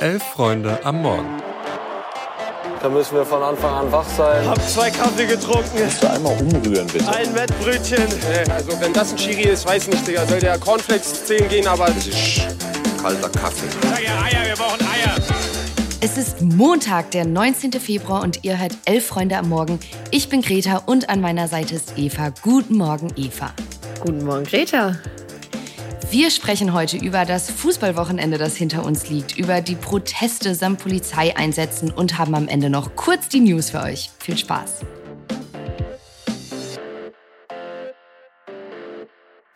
Elf Freunde am Morgen. Da müssen wir von Anfang an wach sein. Hab zwei Kaffee getrunken. Kannst du einmal umrühren, bitte? Ein Wettbrötchen. Also wenn das ein Chiri ist, weiß nicht, Digga. Soll der Cornflakes 10 gehen, aber... Das ist Kalter Kaffee. Sag ja Eier, wir brauchen Eier. Es ist Montag, der 19. Februar und ihr hört Elf Freunde am Morgen. Ich bin Greta und an meiner Seite ist Eva. Guten Morgen, Eva. Guten Morgen, Greta. Wir sprechen heute über das Fußballwochenende, das hinter uns liegt, über die Proteste samt Polizeieinsätzen und haben am Ende noch kurz die News für euch. Viel Spaß.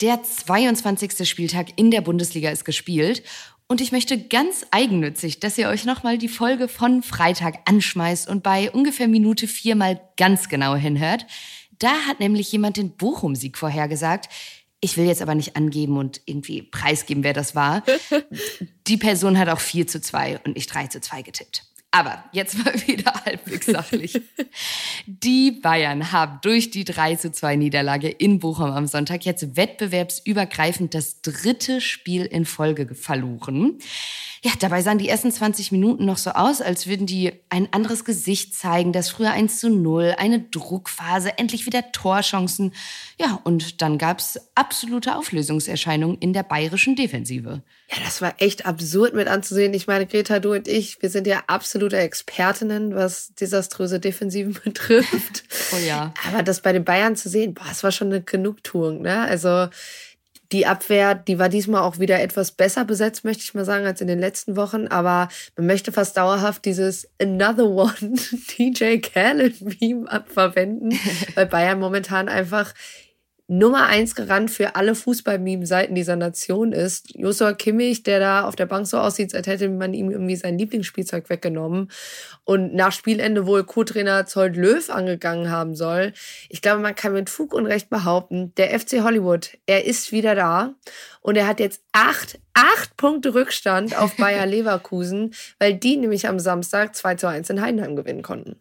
Der 22. Spieltag in der Bundesliga ist gespielt und ich möchte ganz eigennützig, dass ihr euch nochmal die Folge von Freitag anschmeißt und bei ungefähr Minute vier mal ganz genau hinhört. Da hat nämlich jemand den Bochum-Sieg vorhergesagt. Ich will jetzt aber nicht angeben und irgendwie preisgeben, wer das war. Die Person hat auch 4 zu 2 und ich 3 zu 2 getippt. Aber jetzt mal wieder halbwegs sachlich. Die Bayern haben durch die 3 zu 2 Niederlage in Bochum am Sonntag jetzt wettbewerbsübergreifend das dritte Spiel in Folge verloren. Ja, dabei sahen die ersten 20 Minuten noch so aus, als würden die ein anderes Gesicht zeigen. Das früher 1 zu 0, eine Druckphase, endlich wieder Torchancen. Ja, und dann gab's absolute Auflösungserscheinungen in der bayerischen Defensive. Ja, das war echt absurd mit anzusehen. Ich meine, Greta, du und ich, wir sind ja absolute Expertinnen, was desaströse Defensiven betrifft. Oh ja. Aber das bei den Bayern zu sehen, boah, das war schon eine Genugtuung, ne? Also, die Abwehr, die war diesmal auch wieder etwas besser besetzt, möchte ich mal sagen, als in den letzten Wochen. Aber man möchte fast dauerhaft dieses Another One DJ Khaled-Meme verwenden, weil Bayern momentan einfach Nummer eins gerannt für alle Fußball-Meme-Seiten dieser Nation ist. Joshua Kimmich, der da auf der Bank so aussieht, als hätte man ihm irgendwie sein Lieblingsspielzeug weggenommen und nach Spielende wohl Co-Trainer Zold Löw angegangen haben soll. Ich glaube, man kann mit Fug und Recht behaupten, der FC Hollywood, er ist wieder da und er hat jetzt acht, acht Punkte Rückstand auf Bayer Leverkusen, weil die nämlich am Samstag 2 zu 1 in Heidenheim gewinnen konnten.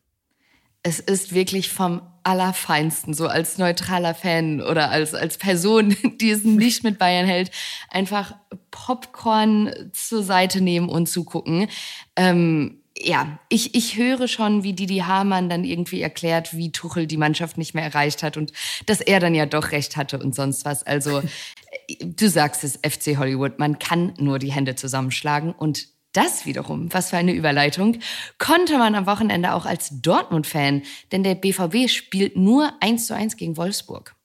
Es ist wirklich vom Allerfeinsten, so als neutraler Fan oder als, als Person, die es nicht mit Bayern hält, einfach Popcorn zur Seite nehmen und zugucken. Ähm, ja, ich, ich höre schon, wie Didi Hamann dann irgendwie erklärt, wie Tuchel die Mannschaft nicht mehr erreicht hat und dass er dann ja doch recht hatte und sonst was. Also, du sagst es, FC Hollywood, man kann nur die Hände zusammenschlagen und das wiederum, was für eine Überleitung, konnte man am Wochenende auch als Dortmund-Fan, denn der BVB spielt nur 1 zu 1 gegen Wolfsburg.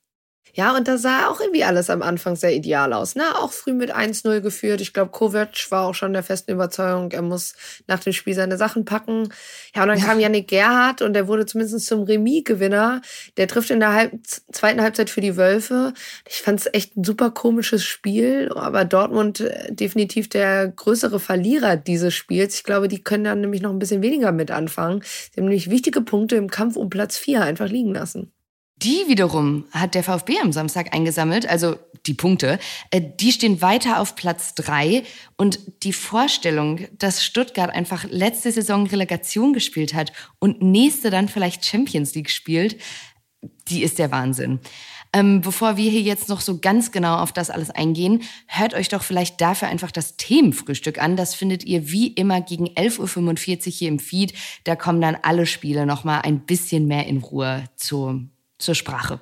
Ja, und da sah auch irgendwie alles am Anfang sehr ideal aus. Ne? Auch früh mit 1-0 geführt. Ich glaube, Kovac war auch schon der festen Überzeugung, er muss nach dem Spiel seine Sachen packen. Ja, und dann ja. kam Yannick Gerhardt und der wurde zumindest zum Remis-Gewinner. Der trifft in der Halb zweiten Halbzeit für die Wölfe. Ich fand es echt ein super komisches Spiel, aber Dortmund äh, definitiv der größere Verlierer dieses Spiels. Ich glaube, die können dann nämlich noch ein bisschen weniger mit anfangen. Sie haben nämlich wichtige Punkte im Kampf um Platz 4 einfach liegen lassen. Die wiederum hat der VfB am Samstag eingesammelt, also die Punkte. Äh, die stehen weiter auf Platz drei und die Vorstellung, dass Stuttgart einfach letzte Saison Relegation gespielt hat und nächste dann vielleicht Champions League spielt, die ist der Wahnsinn. Ähm, bevor wir hier jetzt noch so ganz genau auf das alles eingehen, hört euch doch vielleicht dafür einfach das Themenfrühstück an. Das findet ihr wie immer gegen 11.45 Uhr hier im Feed. Da kommen dann alle Spiele nochmal ein bisschen mehr in Ruhe zu zur Sprache.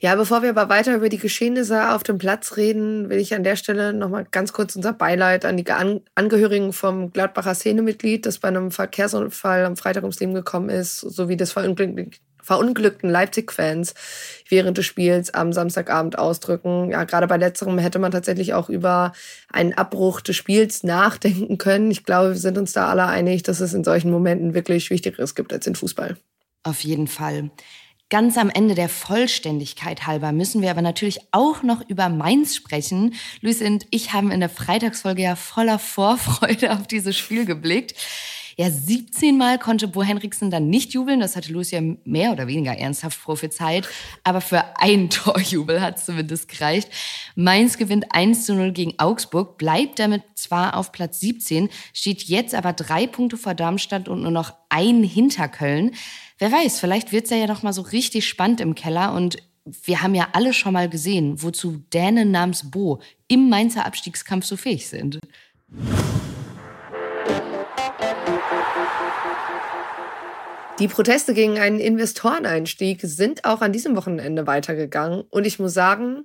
Ja, bevor wir aber weiter über die Geschehnisse auf dem Platz reden, will ich an der Stelle nochmal ganz kurz unser Beileid an die Angehörigen vom Gladbacher Szenemitglied, das bei einem Verkehrsunfall am Freitag ums Leben gekommen ist, sowie des verunglückten Leipzig-Fans während des Spiels am Samstagabend ausdrücken. Ja, gerade bei letzterem hätte man tatsächlich auch über einen Abbruch des Spiels nachdenken können. Ich glaube, wir sind uns da alle einig, dass es in solchen Momenten wirklich Wichtigeres gibt als in Fußball. Auf jeden Fall. Ganz am Ende der Vollständigkeit halber müssen wir aber natürlich auch noch über Mainz sprechen. Luis und ich haben in der Freitagsfolge ja voller Vorfreude auf dieses Spiel geblickt. Ja, 17 Mal konnte Bo Henriksen dann nicht jubeln. Das hatte Lucia mehr oder weniger ernsthaft prophezeit. Aber für ein Torjubel hat es zumindest gereicht. Mainz gewinnt 1 zu 0 gegen Augsburg, bleibt damit zwar auf Platz 17, steht jetzt aber drei Punkte vor Darmstadt und nur noch ein hinter Köln. Wer weiß, vielleicht wird's ja noch mal so richtig spannend im Keller und wir haben ja alle schon mal gesehen, wozu Dänen namens Bo im Mainzer Abstiegskampf so fähig sind. Die Proteste gegen einen Investoreneinstieg sind auch an diesem Wochenende weitergegangen. Und ich muss sagen,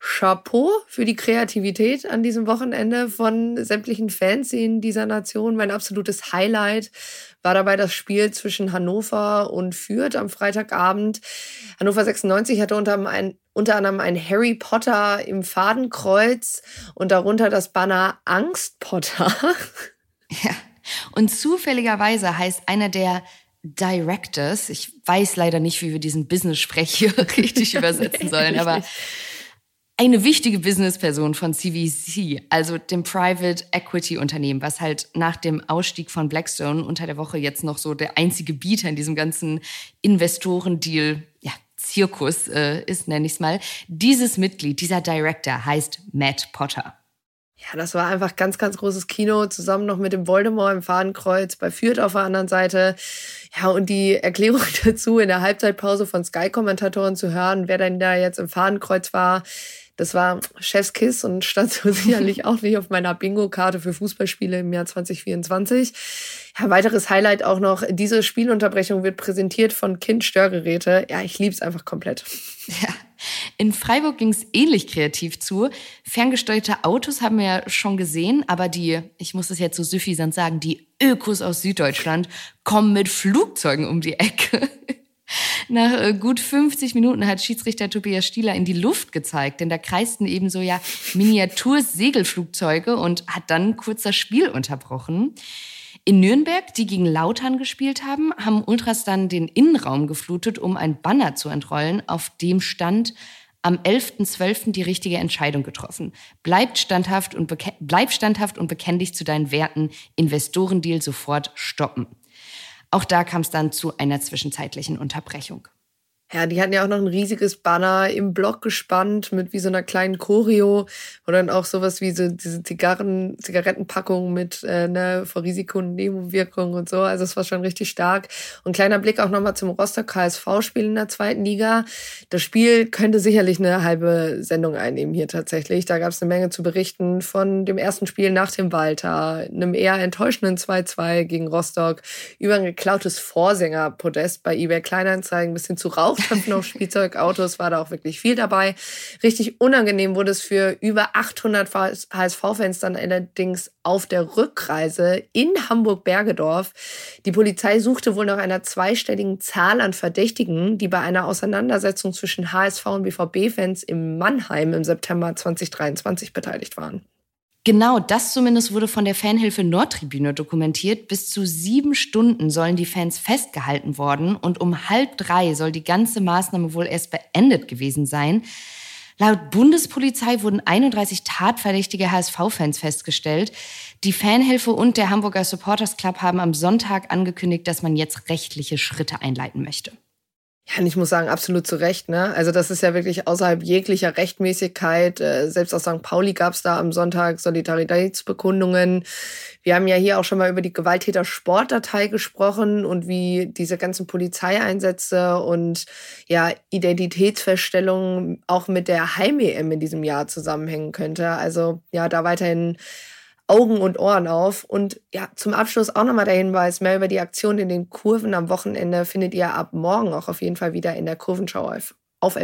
Chapeau für die Kreativität an diesem Wochenende von sämtlichen Fans in dieser Nation. Mein absolutes Highlight war dabei das Spiel zwischen Hannover und Fürth am Freitagabend. Hannover 96 hatte unter, ein, unter anderem ein Harry Potter im Fadenkreuz und darunter das Banner Angst Potter. Ja. Und zufälligerweise heißt einer der Directors, ich weiß leider nicht, wie wir diesen Business-Sprech hier richtig übersetzen sollen, aber eine wichtige Businessperson von CVC, also dem Private Equity Unternehmen, was halt nach dem Ausstieg von Blackstone unter der Woche jetzt noch so der einzige Bieter in diesem ganzen Investorendeal, ja, Zirkus äh, ist, nenne ich es mal. Dieses Mitglied, dieser Director heißt Matt Potter. Ja, das war einfach ganz, ganz großes Kino, zusammen noch mit dem Voldemort im Fadenkreuz bei Fürth auf der anderen Seite. Ja, und die Erklärung dazu in der Halbzeitpause von Sky-Kommentatoren zu hören, wer denn da jetzt im Fadenkreuz war, das war Chefskiss und stand so sicherlich auch nicht auf meiner Bingo-Karte für Fußballspiele im Jahr 2024. Ja, weiteres Highlight auch noch, diese Spielunterbrechung wird präsentiert von Kind Störgeräte. Ja, ich lieb's einfach komplett. Ja. In Freiburg ging es ähnlich kreativ zu. Ferngesteuerte Autos haben wir ja schon gesehen, aber die, ich muss es jetzt so süffisant sagen, die Ökos aus Süddeutschland kommen mit Flugzeugen um die Ecke. Nach äh, gut 50 Minuten hat Schiedsrichter Tobias Stieler in die Luft gezeigt, denn da kreisten ebenso ja Miniatur-Segelflugzeuge und hat dann kurz das Spiel unterbrochen. In Nürnberg, die gegen Lautern gespielt haben, haben Ultras dann den Innenraum geflutet, um ein Banner zu entrollen, auf dem stand am 11.12. die richtige Entscheidung getroffen. Bleibt standhaft und bleib standhaft und bekenn dich zu deinen Werten. Investorendeal sofort stoppen. Auch da kam es dann zu einer zwischenzeitlichen Unterbrechung. Ja, die hatten ja auch noch ein riesiges Banner im Block gespannt mit wie so einer kleinen Choreo und dann auch sowas wie so diese Zigarren, Zigarettenpackung mit äh, ne, vor Risiko und Nebenwirkung und so. Also es war schon richtig stark. Und kleiner Blick auch nochmal zum Rostock KSV-Spiel in der zweiten Liga. Das Spiel könnte sicherlich eine halbe Sendung einnehmen hier tatsächlich. Da gab es eine Menge zu berichten von dem ersten Spiel nach dem Walter, einem eher enttäuschenden 2-2 gegen Rostock, über ein geklautes Vorsängerpodest bei eBay Kleinanzeigen bis hin zu Rauch Auftritten auf Spielzeugautos war da auch wirklich viel dabei. Richtig unangenehm wurde es für über 800 HSV-Fans dann allerdings auf der Rückreise in Hamburg-Bergedorf. Die Polizei suchte wohl nach einer zweistelligen Zahl an Verdächtigen, die bei einer Auseinandersetzung zwischen HSV und BVB-Fans im Mannheim im September 2023 beteiligt waren. Genau, das zumindest wurde von der Fanhilfe Nordtribüne dokumentiert. Bis zu sieben Stunden sollen die Fans festgehalten worden und um halb drei soll die ganze Maßnahme wohl erst beendet gewesen sein. Laut Bundespolizei wurden 31 tatverdächtige HSV-Fans festgestellt. Die Fanhilfe und der Hamburger Supporters Club haben am Sonntag angekündigt, dass man jetzt rechtliche Schritte einleiten möchte. Ja, und ich muss sagen, absolut zu Recht. Ne? Also das ist ja wirklich außerhalb jeglicher Rechtmäßigkeit. Äh, selbst aus St. Pauli gab es da am Sonntag Solidaritätsbekundungen. Wir haben ja hier auch schon mal über die Gewalttäter-Sportdatei gesprochen und wie diese ganzen Polizeieinsätze und ja Identitätsfeststellungen auch mit der Heim-EM in diesem Jahr zusammenhängen könnte. Also ja, da weiterhin Augen und Ohren auf. Und ja, zum Abschluss auch nochmal der Hinweis, mehr über die Aktion in den Kurven am Wochenende findet ihr ab morgen auch auf jeden Fall wieder in der Kurvenschau auf, auf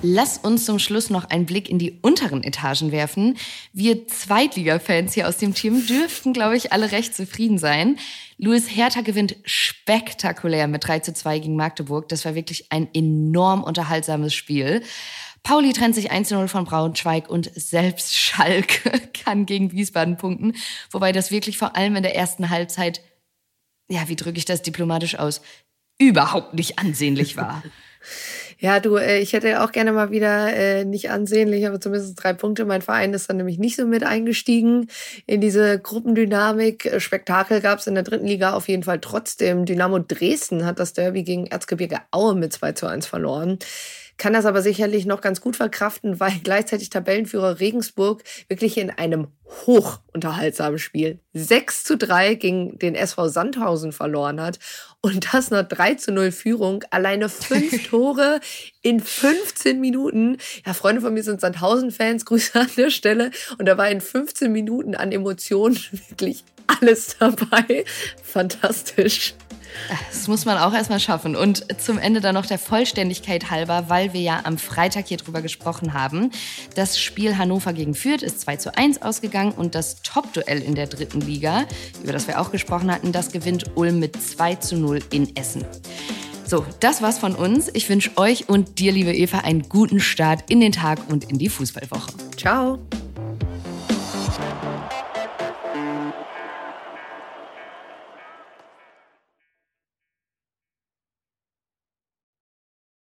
Lass uns zum Schluss noch einen Blick in die unteren Etagen werfen. Wir Zweitliga-Fans hier aus dem Team dürften, glaube ich, alle recht zufrieden sein. Louis Hertha gewinnt spektakulär mit 3 zu 2 gegen Magdeburg. Das war wirklich ein enorm unterhaltsames Spiel. Pauli trennt sich 1-0 von Braunschweig und selbst Schalke kann gegen Wiesbaden punkten. Wobei das wirklich vor allem in der ersten Halbzeit, ja, wie drücke ich das diplomatisch aus, überhaupt nicht ansehnlich war. Ja, du, äh, ich hätte auch gerne mal wieder äh, nicht ansehnlich, aber zumindest drei Punkte. Mein Verein ist dann nämlich nicht so mit eingestiegen in diese Gruppendynamik. Spektakel gab es in der dritten Liga auf jeden Fall trotzdem. Dynamo Dresden hat das Derby gegen Erzgebirge Aue mit 2 zu 1 verloren. Kann das aber sicherlich noch ganz gut verkraften, weil gleichzeitig Tabellenführer Regensburg wirklich in einem hochunterhaltsamen Spiel 6 zu 3 gegen den SV Sandhausen verloren hat und das nach 3 zu 0 Führung, alleine fünf Tore in 15 Minuten. Ja, Freunde von mir sind Sandhausen-Fans, Grüße an der Stelle und da war in 15 Minuten an Emotionen wirklich alles dabei. Fantastisch. Das muss man auch erstmal schaffen. Und zum Ende dann noch der Vollständigkeit halber, weil wir ja am Freitag hier drüber gesprochen haben. Das Spiel Hannover gegen Fürth ist 2 zu 1 ausgegangen und das Top-Duell in der dritten Liga, über das wir auch gesprochen hatten, das gewinnt Ulm mit 2 zu 0 in Essen. So, das war's von uns. Ich wünsche euch und dir, liebe Eva, einen guten Start in den Tag und in die Fußballwoche. Ciao.